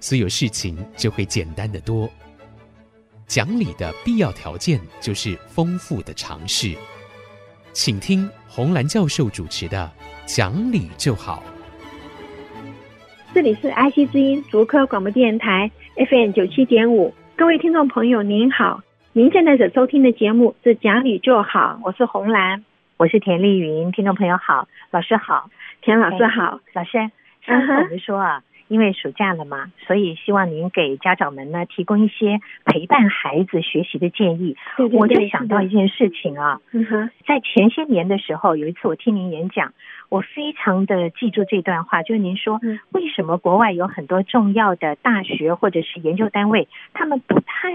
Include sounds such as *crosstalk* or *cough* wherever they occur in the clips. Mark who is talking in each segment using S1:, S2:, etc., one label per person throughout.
S1: 所有事情就会简单的多。讲理的必要条件就是丰富的尝试。请听红兰教授主持的《讲理就好》。
S2: 这里是 IC 之音竹科广播电台 FM 九七点五，各位听众朋友您好，您现在所收听的节目是《讲理就好》，我是红兰，
S3: 我是田丽云，听众朋友好，老师好，
S2: 田老师好，
S3: 老师，上次我们说啊。Uh huh. 因为暑假了嘛，所以希望您给家长们呢提供一些陪伴孩子学习的建议。
S2: 对对对，
S3: 我就想到一件事情啊，
S2: 嗯，
S3: 在前些年的时候，有一次我听您演讲，我非常的记住这段话，就是您说，为什么国外有很多重要的大学或者是研究单位，他们不太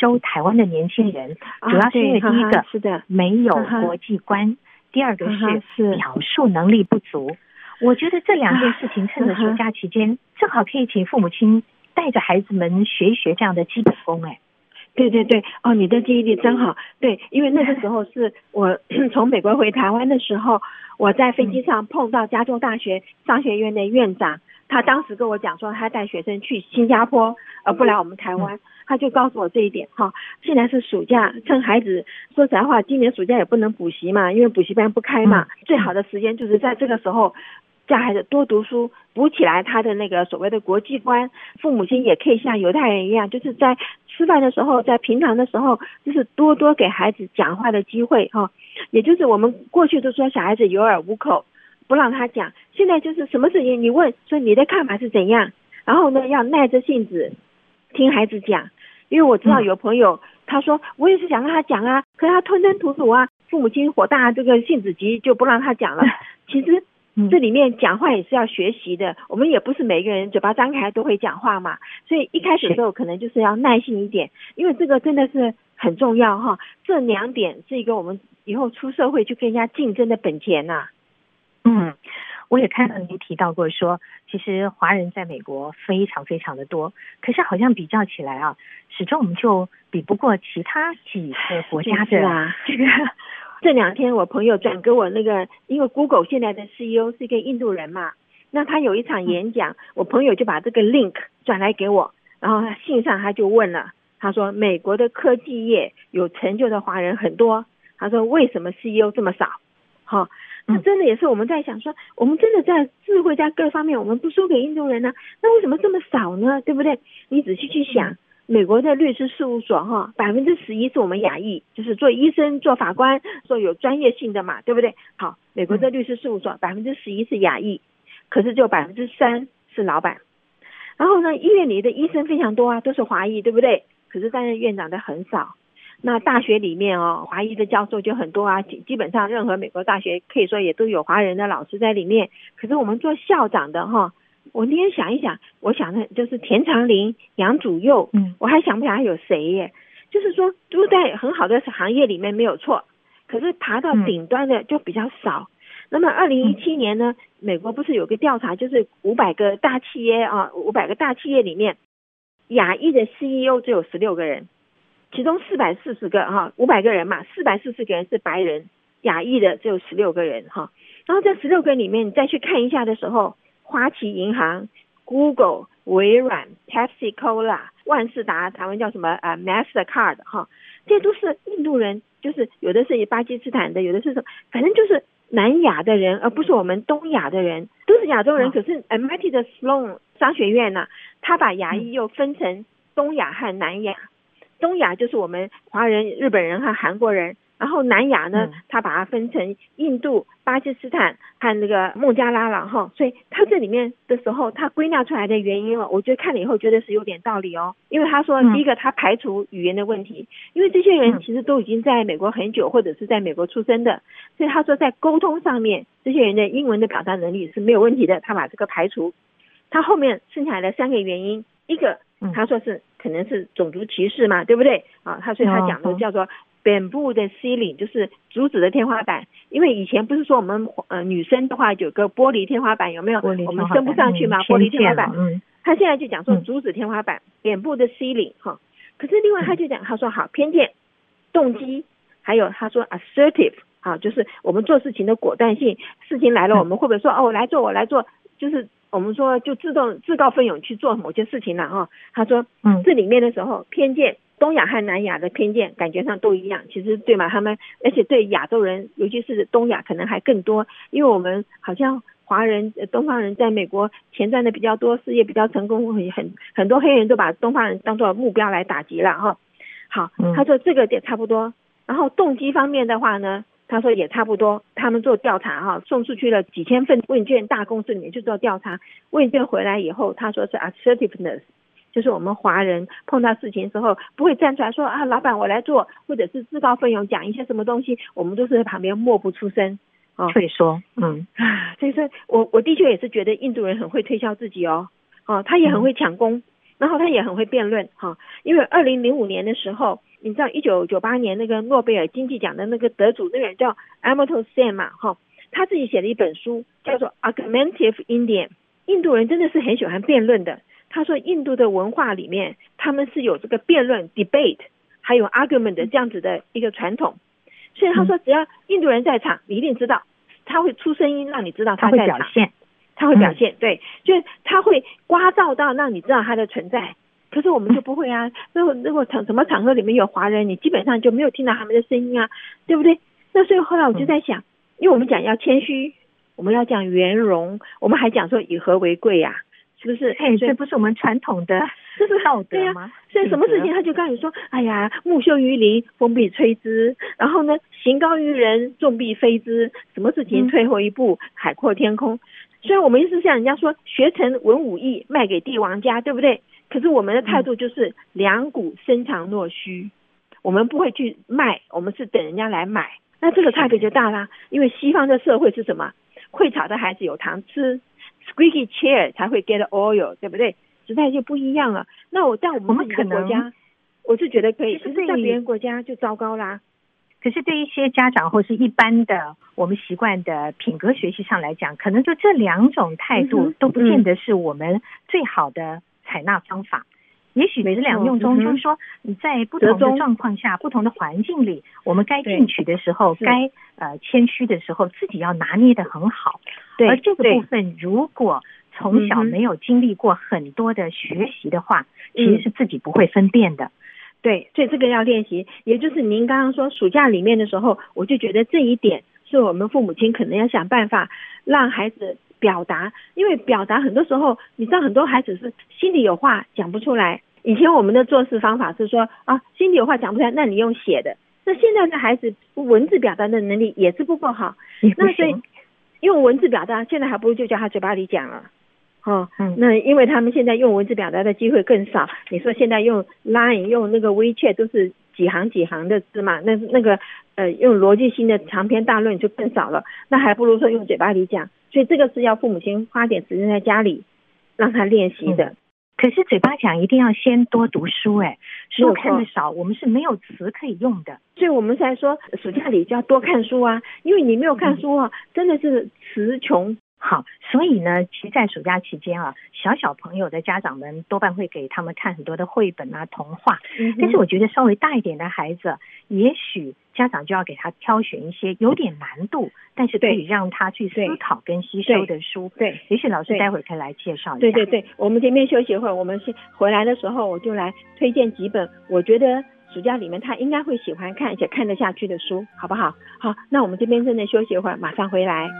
S3: 收台湾的年轻人，主要是因为第一个
S2: 是的。
S3: 没有国际观，第二个是。表述能力不足。我觉得这两件事情，趁着暑假期间，正好可以请父母亲带着孩子们学一学这样的基本功。哎，
S2: 对对对，哦，你的记忆力真好。对，因为那个时候是我 *laughs* 从美国回台湾的时候，我在飞机上碰到加州大学商学院的院长，他当时跟我讲说，他带学生去新加坡，而不来我们台湾，他就告诉我这一点。哈，现在是暑假，趁孩子，说实在话，今年暑假也不能补习嘛，因为补习班不开嘛，最好的时间就是在这个时候。叫孩子多读书，补起来他的那个所谓的国际观。父母亲也可以像犹太人一样，就是在吃饭的时候，在平常的时候，就是多多给孩子讲话的机会哈。也就是我们过去都说小孩子有耳无口，不让他讲。现在就是什么事情你问说你的看法是怎样，然后呢要耐着性子听孩子讲。因为我知道有朋友他说我也是想让他讲啊，可是他吞吞吐吐啊，父母亲火大，这个性子急就不让他讲了。*laughs* 其实。这里面讲话也是要学习的，我们也不是每一个人嘴巴张开都会讲话嘛，所以一开始的时候可能就是要耐心一点，因为这个真的是很重要哈。这两点是一个我们以后出社会去跟人家竞争的本钱呐。
S3: 嗯，我也看到您提到过说，其实华人在美国非常非常的多，可是好像比较起来啊，始终我们就比不过其他几个国家的啊这个。
S2: 这两天我朋友转给我那个，因为 Google 现在的 CEO 是一个印度人嘛，那他有一场演讲，我朋友就把这个 link 转来给我，然后他信上他就问了，他说美国的科技业有成就的华人很多，他说为什么 CEO 这么少？好，那真的也是我们在想说，我们真的在智慧在各方面我们不输给印度人呢，那为什么这么少呢？对不对？你仔细去想。美国的律师事务所哈，百分之十一是我们亚裔，就是做医生、做法官，做有专业性的嘛，对不对？好，美国的律师事务所百分之十一是亚裔，可是就百分之三是老板。然后呢，医院里的医生非常多啊，都是华裔，对不对？可是担任院长的很少。那大学里面哦，华裔的教授就很多啊，基基本上任何美国大学可以说也都有华人的老师在里面。可是我们做校长的哈。我那天想一想，我想的就是田长林、杨祖佑，嗯，我还想不起来还有谁耶。就是说，都在很好的行业里面没有错，可是爬到顶端的就比较少。嗯、那么，二零一七年呢，美国不是有个调查，就是五百个大企业啊，五百个大企业里面，亚裔的 CEO 只有十六个人，其中四百四十个哈，五百个人嘛，四百四十个人是白人，亚裔的只有十六个人哈。然后这十六个你里面，你再去看一下的时候。花旗银行、Google、微软、Pepsi Cola、万事达，台湾叫什么啊？Mastercard 哈，这些都是印度人，就是有的是巴基斯坦的，有的是什么，反正就是南亚的人，而不是我们东亚的人，都是亚洲人。可是 MIT 的 Sloan 商学院呢、啊，他把牙医又分成东亚和南亚，东亚就是我们华人、日本人和韩国人。然后南亚呢，他把它分成印度、巴基斯坦和那个孟加拉了哈，所以他这里面的时候，他归纳出来的原因了，我觉得看了以后觉得是有点道理哦，因为他说第一个他排除语言的问题，因为这些人其实都已经在美国很久或者是在美国出生的，所以他说在沟通上面，这些人的英文的表达能力是没有问题的，他把这个排除，他后面剩下来的三个原因。一个他说是可能是种族歧视嘛，对不对？啊，他所以他讲的叫做 bamboo 的 ceiling，就是竹子的天花板。因为以前不是说我们呃女生的话有个玻璃天花板有没有？我们升不上去嘛，玻璃天花板。嗯，他现在就讲说竹子天花板，bamboo 的 ceiling 哈。可是另外他就讲他说好偏见、动机，还有他说 assertive 啊，就是我们做事情的果断性。事情来了，我们会不会说哦，我来做，我来做，就是。我们说就自动自告奋勇去做某些事情了哈。他说，嗯，这里面的时候偏见，东亚和南亚的偏见感觉上都一样，其实对吗？他们而且对亚洲人，尤其是东亚可能还更多，因为我们好像华人、东方人在美国钱赚的比较多，事业比较成功，很很很多黑人都把东方人当做目标来打击了哈。好，他说这个也差不多。然后动机方面的话呢？他说也差不多，他们做调查哈，送出去了几千份问卷，大公司里面去做调查，问卷回来以后，他说是 assertiveness，就是我们华人碰到事情之后不会站出来说啊，老板我来做，或者是自告奋勇讲一些什么东西，我们都是在旁边默不出声啊，
S3: 退缩，嗯，*laughs*
S2: 所以说我我的确也是觉得印度人很会推销自己哦，哦，他也很会抢功，然后他也很会辩论哈，因为二零零五年的时候。你知道一九九八年那个诺贝尔经济奖的那个得主那个人叫 Amartya Sen 嘛？哈，他自己写了一本书叫做 Argumentative Indian。印度人真的是很喜欢辩论的。他说印度的文化里面他们是有这个辩论 debate，还有 argument 的这样子的一个传统。所以他说只要印度人在场，你一定知道他会出声音让你知道他在场，
S3: 他会表现，
S2: 他会表现，对，就是他会刮噪到让你知道他的存在。可是我们就不会啊！如果如果场什么场合里面有华人，你基本上就没有听到他们的声音啊，对不对？那所以后来我就在想，因为我们讲要谦虚，我们要讲圆融，我们还讲说以和为贵呀，是不是？
S3: 哎，这不是我们传统的这 *laughs* 是道德吗？
S2: 所以什么事情他就告诉你说：“哎呀，木秀于林，风必摧之；然后呢，行高于人，众必非之。什么事情退后一步，海阔天空。”虽然我们一直像人家说，学成文武艺，卖给帝王家，对不对？可是我们的态度就是两股深藏若虚，我们不会去卖，我们是等人家来买，那这个差别就大啦。因为西方的社会是什么？会吵的孩子有糖吃，squeaky chair 才会 get oil，对不对？时代就不一样了。那我在我们可能国家，我是觉得可以，可是在别人国家就糟糕啦。
S3: 可是对一些家长或是一般的我们习惯的品格学习上来讲，可能就这两种态度都不见得是我们最好的。采纳方法，也许这两用中，就是说你在不同的状况下、不同的环境里，我们该进取的时候，该呃谦虚的时候，自己要拿捏得很好。对，而这个部分，如果从小没有经历过很多的学习的话，其实是自己不会分辨的。
S2: 对，所以这个要练习。也就是您刚刚说暑假里面的时候，我就觉得这一点是我们父母亲可能要想办法让孩子。表达，因为表达很多时候，你知道很多孩子是心里有话讲不出来。以前我们的做事方法是说啊，心里有话讲不出来，那你用写的。那现在的孩子文字表达的能力也是不够好，那所以用文字表达，现在还不如就叫他嘴巴里讲了。哦，那因为他们现在用文字表达的机会更少。你说现在用 Line 用那个 WeChat 都是几行几行的字嘛，那那个呃用逻辑性的长篇大论就更少了。那还不如说用嘴巴里讲。所以这个是要父母亲花点时间在家里让他练习的。
S3: 可是嘴巴讲一定要先多读书，哎，书看的少，我们是没有词可以用的。
S2: 所以我们才说暑假里就要多看书啊，因为你没有看书啊，真的是词穷。
S3: 好，所以呢，其实在暑假期间啊，小小朋友的家长们多半会给他们看很多的绘本啊、童话。嗯。但是我觉得稍微大一点的孩子，也许家长就要给他挑选一些有点难度，但是可以让他去思考跟吸收的书。对，对，也许老师待会儿可以来介绍一下。
S2: 对对对，我们这边休息一会儿，我们先回来的时候我就来推荐几本，我觉得暑假里面他应该会喜欢看，而且看得下去的书，好不好？好，那我们这边正在休息一会儿，马上回来。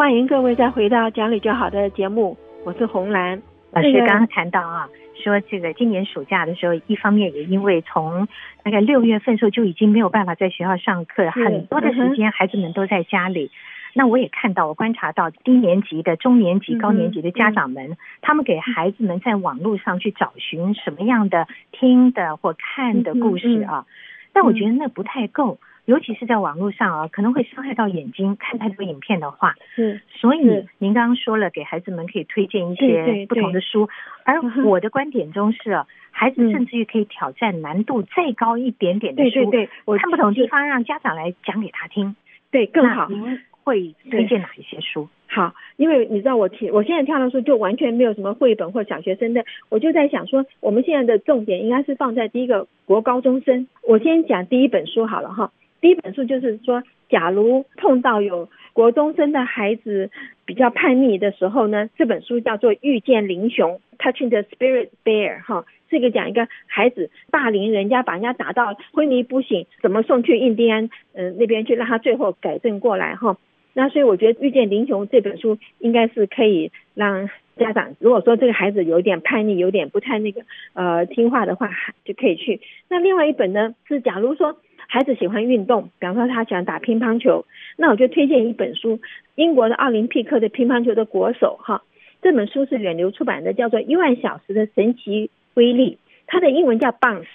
S2: 欢迎各位再回到讲理就好的节目，我是红兰
S3: 老师。刚刚谈到啊，说这个今年暑假的时候，一方面也因为从大概六月份时候就已经没有办法在学校上课，很多的时间孩子们都在家里。那我也看到，我观察到低年级的、中年级、高年级的家长们，他们给孩子们在网络上去找寻什么样的听的或看的故事啊，但我觉得那不太够。尤其是在网络上啊，可能会伤害到眼睛。看太多影片的话，
S2: 是。
S3: 所以您刚刚说了，给孩子们可以推荐一些不同的书。而我的观点中是，啊，孩子甚至于可以挑战难度再高一点点的书。
S2: 对对对，
S3: 我看不懂的地方，让家长来讲给他听，
S2: 对更好。
S3: 您会推荐哪一些书？
S2: 好，因为你知道我提我现在挑的书就完全没有什么绘本或小学生的，我就在想说，我们现在的重点应该是放在第一个国高中生。我先讲第一本书好了哈。第一本书就是说，假如碰到有国中生的孩子比较叛逆的时候呢，这本书叫做《遇见灵熊》（Touching the Spirit Bear） 哈，这个讲一个孩子霸凌人家，把人家打到昏迷不醒，怎么送去印第安嗯那边去，让他最后改正过来哈。那所以我觉得《遇见灵熊》这本书应该是可以让家长，如果说这个孩子有点叛逆，有点不太那个呃听话的话，就可以去。那另外一本呢是假如说。孩子喜欢运动，比方说他喜欢打乒乓球，那我就推荐一本书，英国的奥林匹克的乒乓球的国手哈，这本书是远流出版的，叫做《一万小时的神奇威力》，它的英文叫 Bounce，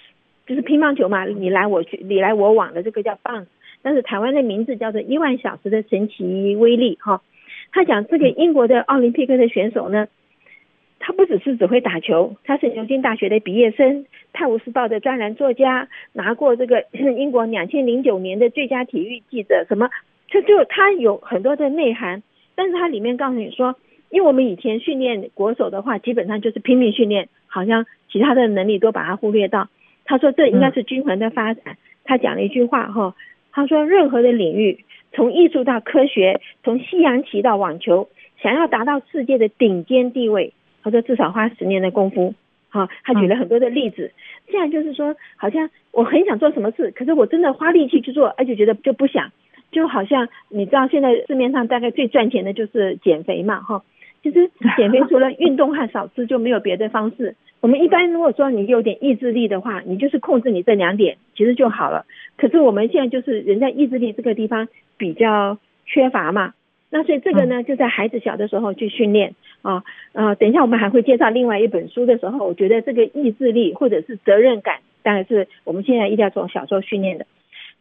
S2: 就是乒乓球嘛，你来我去，你来我往的这个叫 Bounce，但是台湾的名字叫做《一万小时的神奇威力》哈，他讲这个英国的奥林匹克的选手呢。他不只是只会打球，他是牛津大学的毕业生，《泰晤士报》的专栏作家，拿过这个 *clears throat* 英国两千零九年的最佳体育记者，什么，他就他有很多的内涵。但是他里面告诉你说，因为我们以前训练国手的话，基本上就是拼命训练，好像其他的能力都把它忽略到。他说这应该是均衡的发展。他讲了一句话哈，他说任何的领域，从艺术到科学，从西洋棋到网球，想要达到世界的顶尖地位。他说至少花十年的功夫，好，他举了很多的例子。现在就是说，好像我很想做什么事，可是我真的花力气去做，而且觉得就不想，就好像你知道，现在市面上大概最赚钱的就是减肥嘛，哈。其实减肥除了运动和少吃就没有别的方式。我们一般如果说你有点意志力的话，你就是控制你这两点，其实就好了。可是我们现在就是人在意志力这个地方比较缺乏嘛。那所以这个呢，就在孩子小的时候去训练啊，呃，等一下我们还会介绍另外一本书的时候，我觉得这个意志力或者是责任感，当然是我们现在一定要从小时候训练的。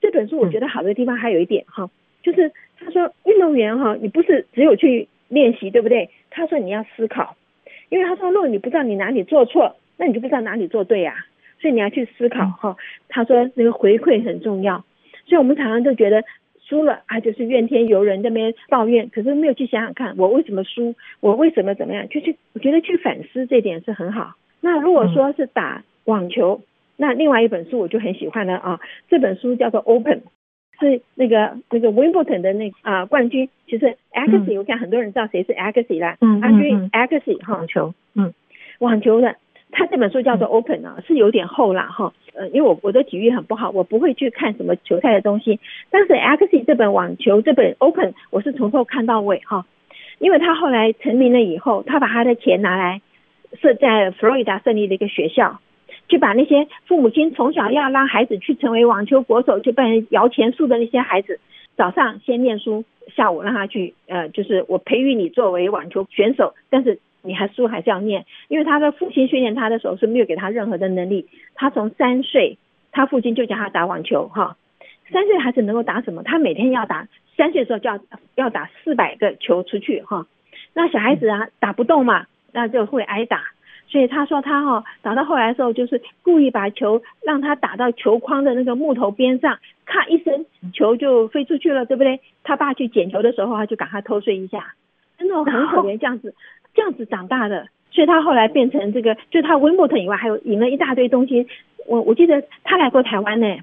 S2: 这本书我觉得好的地方还有一点哈，就是他说运动员哈，你不是只有去练习，对不对？他说你要思考，因为他说如果你不知道你哪里做错，那你就不知道哪里做对呀，所以你要去思考哈。他说那个回馈很重要，所以我们常常都觉得。输了啊，就是怨天尤人，那边抱怨，可是没有去想想看，我为什么输，我为什么怎么样，就去，我觉得去反思这点是很好。那如果说是打网球，那另外一本书我就很喜欢了啊，这本书叫做 Open，是那个那个 Wimbledon 的那啊冠军，其实 Agassi，我想很多人知道谁是 Agassi 啦，嗯，Andre Agassi 哈，网球，嗯，网球的。他这本书叫做 Open 啊，是有点厚了哈。呃，因为我我的体育很不好，我不会去看什么球赛的东西。但是 Agassi 这本网球这本 Open，我是从头看到尾哈。因为他后来成名了以后，他把他的钱拿来设在佛罗里达设立的一个学校，去把那些父母亲从小要让孩子去成为网球国手，就被人摇钱树的那些孩子，早上先念书，下午让他去呃，就是我培育你作为网球选手，但是。你还书还是要念，因为他的父亲训练他的时候是没有给他任何的能力。他从三岁，他父亲就教他打网球，哈，三岁孩子能够打什么？他每天要打，三岁的时候就要要打四百个球出去，哈。那小孩子啊，打不动嘛，那就会挨打。所以他说他哈打到后来的时候，就是故意把球让他打到球框的那个木头边上，咔一声，球就飞出去了，对不对？他爸去捡球的时候，他就赶快偷睡一下，真的很可怜这样子。这样子长大的，所以他后来变成这个，就他温布顿以外，还有赢了一大堆东西。我我记得他来过台湾呢，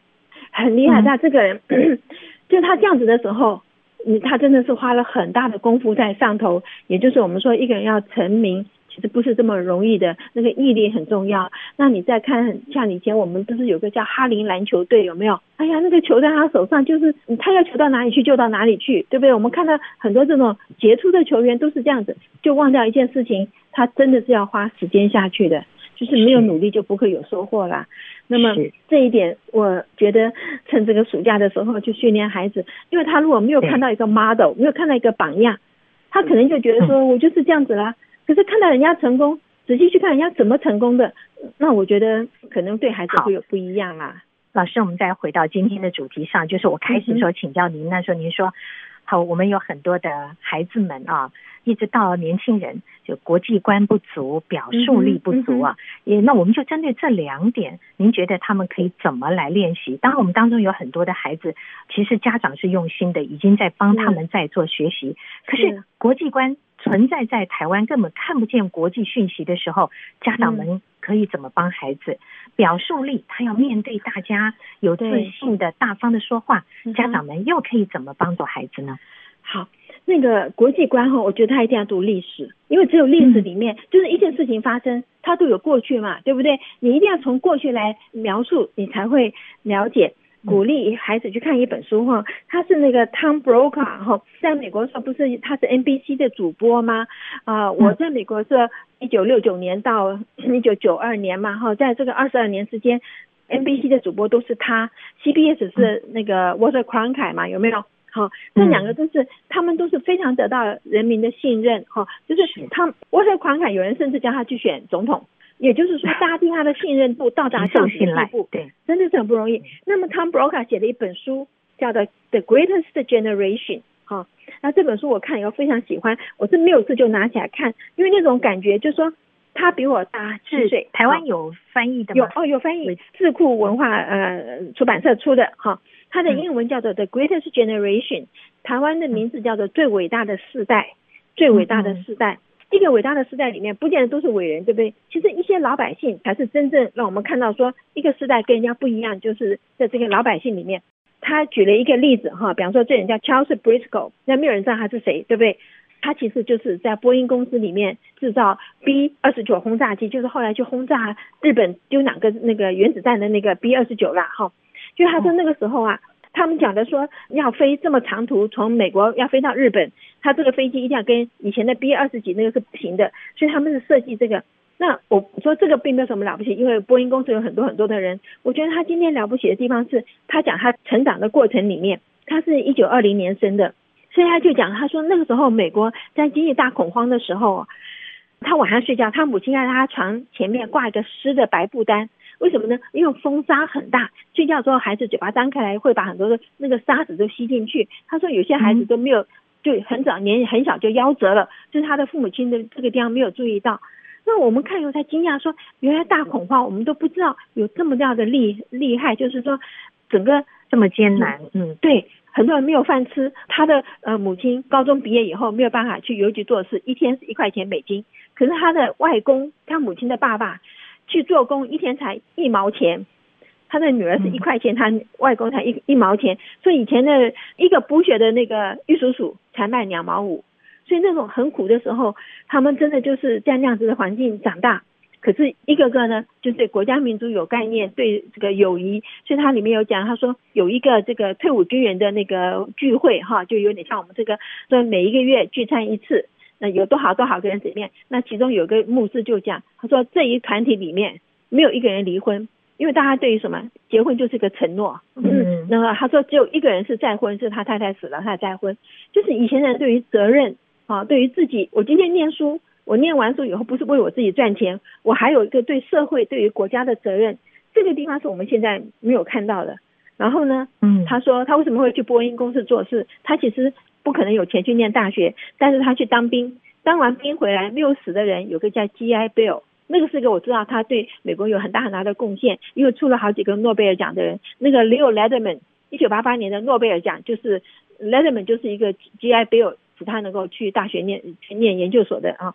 S2: 很厉害。他这个人，嗯、*coughs* 就他这样子的时候，你他真的是花了很大的功夫在上头。也就是我们说，一个人要成名。其实不是这么容易的，那个毅力很重要。那你再看，像以前我们不是有个叫哈林篮球队，有没有？哎呀，那个球在他手上，就是他要球到哪里去就到哪里去，对不对？我们看到很多这种杰出的球员都是这样子，就忘掉一件事情，他真的是要花时间下去的，就是没有努力就不会有收获啦。那么这一点，我觉得趁这个暑假的时候去训练孩子，因为他如果没有看到一个 model，没有看到一个榜样，他可能就觉得说我就是这样子啦。可是看到人家成功，仔细去看人家怎么成功的，那我觉得可能对孩子会有不一样啦。
S3: 老师，我们再回到今天的主题上，就是我开始说请教您，那时候您说，好，我们有很多的孩子们啊。一直到年轻人就国际观不足，表述力不足啊，也、那我们就针对这两点，您觉得他们可以怎么来练习？当然，我们当中有很多的孩子，其实家长是用心的，已经在帮他们在做学习。可是国际观存在在台湾，根本看不见国际讯息的时候，家长们可以怎么帮孩子？表述力，他要面对大家，有自信的、大方的说话，家长们又可以怎么帮助孩子呢？
S2: 好。那个国际观哈，我觉得他一定要读历史，因为只有历史里面，就是一件事情发生，它都有过去嘛，对不对？你一定要从过去来描述，你才会了解。鼓励孩子去看一本书哈，他是那个 Tom Brokaw 哈，在美国时候不是他是 NBC 的主播吗？啊，我在美国是一九六九年到一九九二年嘛哈，在这个二十二年之间，NBC 的主播都是他，CBS 是那个 Walter Cronkite 嘛，有没有？好，这两个都是，他们都是非常得到人民的信任，哈，就是他，沃特狂凯，有人甚至叫他去选总统，也就是说，大家对他的信任度到达上信赖，对，真的是很不容易。那么，Tom Brokaw 写的一本书叫做《The Greatest Generation》，哈，那这本书我看以后非常喜欢，我是没有事就拿起来看，因为那种感觉就是说他比我大七岁。
S3: 台湾有翻译的吗？
S2: 有哦，有翻译，智库文化呃出版社出的，哈。它的英文叫做 The Greatest Generation，台湾的名字叫做最伟大的世代，最伟大的世代。一个伟大的时代里面，不见得都是伟人，对不对？其实一些老百姓才是真正让我们看到说一个时代跟人家不一样，就是在这个老百姓里面。他举了一个例子哈，比方说这人叫 Charles Briscoe，那没有人知道他是谁，对不对？他其实就是在波音公司里面制造 B 二十九轰炸机，就是后来去轰炸日本丢两个那个原子弹的那个 B 二十九啦，哈。就他说那个时候啊，他们讲的说要飞这么长途，从美国要飞到日本，他这个飞机一定要跟以前的 B 二十几那个是不行的，所以他们是设计这个。那我说这个并没有什么了不起，因为波音公司有很多很多的人。我觉得他今天了不起的地方是，他讲他成长的过程里面，他是一九二零年生的，所以他就讲他说那个时候美国在经济大恐慌的时候，他晚上睡觉，他母亲在他床前面挂一个湿的白布单。为什么呢？因为风沙很大，睡觉之后孩子嘴巴张开来会把很多的那个沙子都吸进去。他说有些孩子都没有，就很早年很小就夭折了，就是他的父母亲的这个地方没有注意到。那我们看以后才惊讶说，原来大恐慌我们都不知道有这么大的厉厉害，就是说整个
S3: 这么艰难。
S2: 嗯，对，很多人没有饭吃。他的呃母亲高中毕业以后没有办法去邮局做事，一天是一块钱美金。可是他的外公，他母亲的爸爸。去做工一天才一毛钱，他的女儿是一块钱，他外公才一一毛钱，所以以前的一个补血的那个玉叔叔才卖两毛五，所以那种很苦的时候，他们真的就是在那样子的环境长大。可是一个个呢，就对国家民族有概念，对这个友谊，所以他里面有讲，他说有一个这个退伍军人的那个聚会哈，就有点像我们这个说每一个月聚餐一次。那有多少多少个人里面，那其中有个牧师就讲，他说这一团体里面没有一个人离婚，因为大家对于什么结婚就是个承诺。嗯，那么他说只有一个人是再婚，是他太太死了，他再婚。就是以前人对于责任啊，对于自己，我今天念书，我念完书以后不是为我自己赚钱，我还有一个对社会、对于国家的责任。这个地方是我们现在没有看到的。然后呢，嗯，他说他为什么会去波音公司做事？他其实。不可能有钱去念大学，但是他去当兵，当完兵回来没有死的人，有个叫 GI Bill，那个是个我知道他对美国有很大很大的贡献，因为出了好几个诺贝尔奖的人，那个 Leo Letterman，一九八八年的诺贝尔奖就是 Letterman 就是一个 GI Bill，使他能够去大学念去念研究所的啊。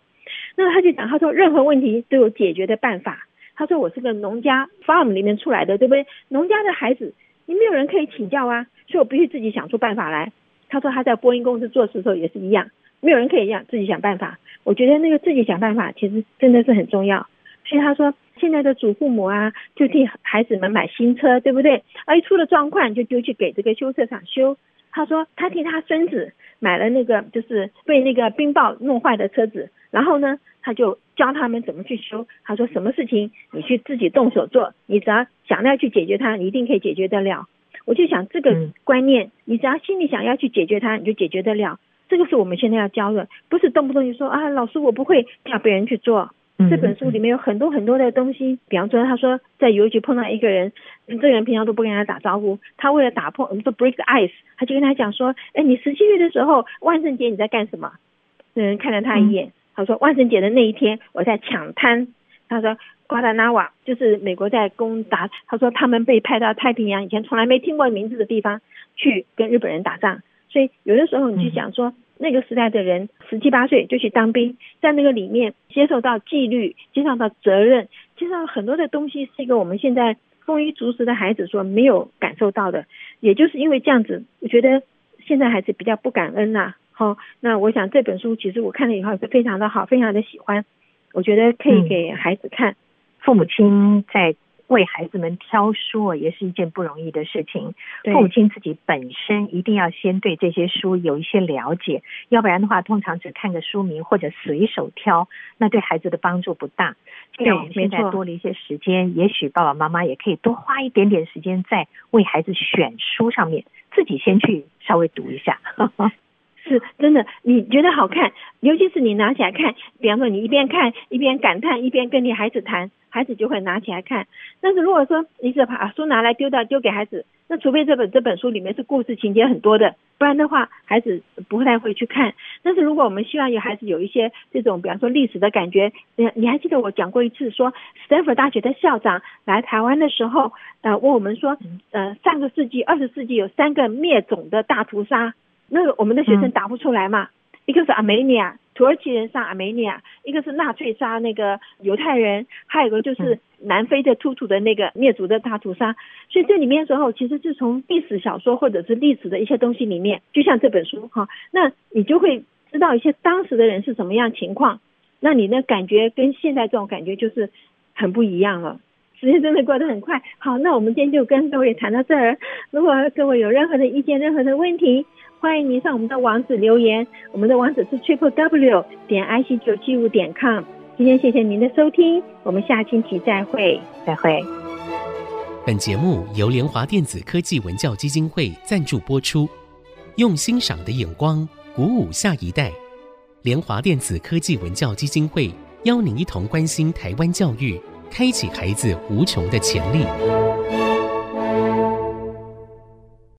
S2: 那他就讲，他说任何问题都有解决的办法。他说我是个农家 farm 里面出来的，对不对？农家的孩子，你没有人可以请教啊，所以我必须自己想出办法来。他说他在波音公司做事的时候也是一样，没有人可以让自己想办法。我觉得那个自己想办法其实真的是很重要。所以他说现在的祖父母啊，就替孩子们买新车，对不对？而一出了状况就丢去给这个修车厂修。他说他替他孙子买了那个就是被那个冰雹弄坏的车子，然后呢，他就教他们怎么去修。他说什么事情你去自己动手做，你只要想要去解决它，你一定可以解决得了。我就想这个观念，你只要心里想要去解决它，你就解决得了。这个是我们现在要教的，不是动不动就说啊，老师我不会，叫别人去做。这本书里面有很多很多的东西，比方说，他说在邮局碰到一个人，这个人平常都不跟他打招呼，他为了打破我们说 break the ice，他就跟他讲说，哎，你十七岁的时候万圣节你在干什么？那人看了他一眼，他说万圣节的那一天我在抢滩。他说瓜达那瓦就是美国在攻打，他说他们被派到太平洋以前从来没听过名字的地方去跟日本人打仗，所以有的时候你去想说。那个时代的人十七八岁就去当兵，在那个里面接受到纪律，接受到责任，接受到很多的东西，是一个我们现在丰衣足食的孩子所没有感受到的。也就是因为这样子，我觉得现在孩子比较不感恩呐、好，那我想这本书其实我看了以后是非常的好，非常的喜欢，我觉得可以给孩子看。
S3: 父母亲在。为孩子们挑书也是一件不容易的事情。父母亲自己本身一定要先对这些书有一些了解，要不然的话，通常只看个书名或者随手挑，那对孩子的帮助不大。既然我们现在多了一些时间，也许爸爸妈妈也可以多花一点点时间在为孩子选书上面，自己先去稍微读一下。*laughs*
S2: 是真的，你觉得好看，尤其是你拿起来看，比方说你一边看一边感叹，一边跟你孩子谈。孩子就会拿起来看，但是如果说你只把书拿来丢掉丢给孩子，那除非这本这本书里面是故事情节很多的，不然的话孩子不太会去看。但是如果我们希望有孩子有一些这种，比方说历史的感觉，你你还记得我讲过一次说，斯坦福大学的校长来台湾的时候，呃，问我们说，呃，上个世纪二十世纪有三个灭种的大屠杀，那个我们的学生答不出来嘛？一个是阿美尼亚。土耳其人杀阿美尼亚，一个是纳粹杀那个犹太人，还有一个就是南非的突突的那个灭族的大屠杀。所以这里面的时候，其实是从历史小说或者是历史的一些东西里面，就像这本书哈，那你就会知道一些当时的人是什么样情况，那你的感觉跟现在这种感觉就是很不一样了。时间真的过得很快。好，那我们今天就跟各位谈到这儿。如果各位有任何的意见、任何的问题，欢迎您上我们的网址留言。我们的网址是 triple w 点 i c 九七五点 com。今天谢谢您的收听，我们下星期再会，再会。
S1: 本节目由联华电子科技文教基金会赞助播出，用欣赏的眼光鼓舞下一代。联华电子科技文教基金会邀您一同关心台湾教育。开启孩子无穷的潜力。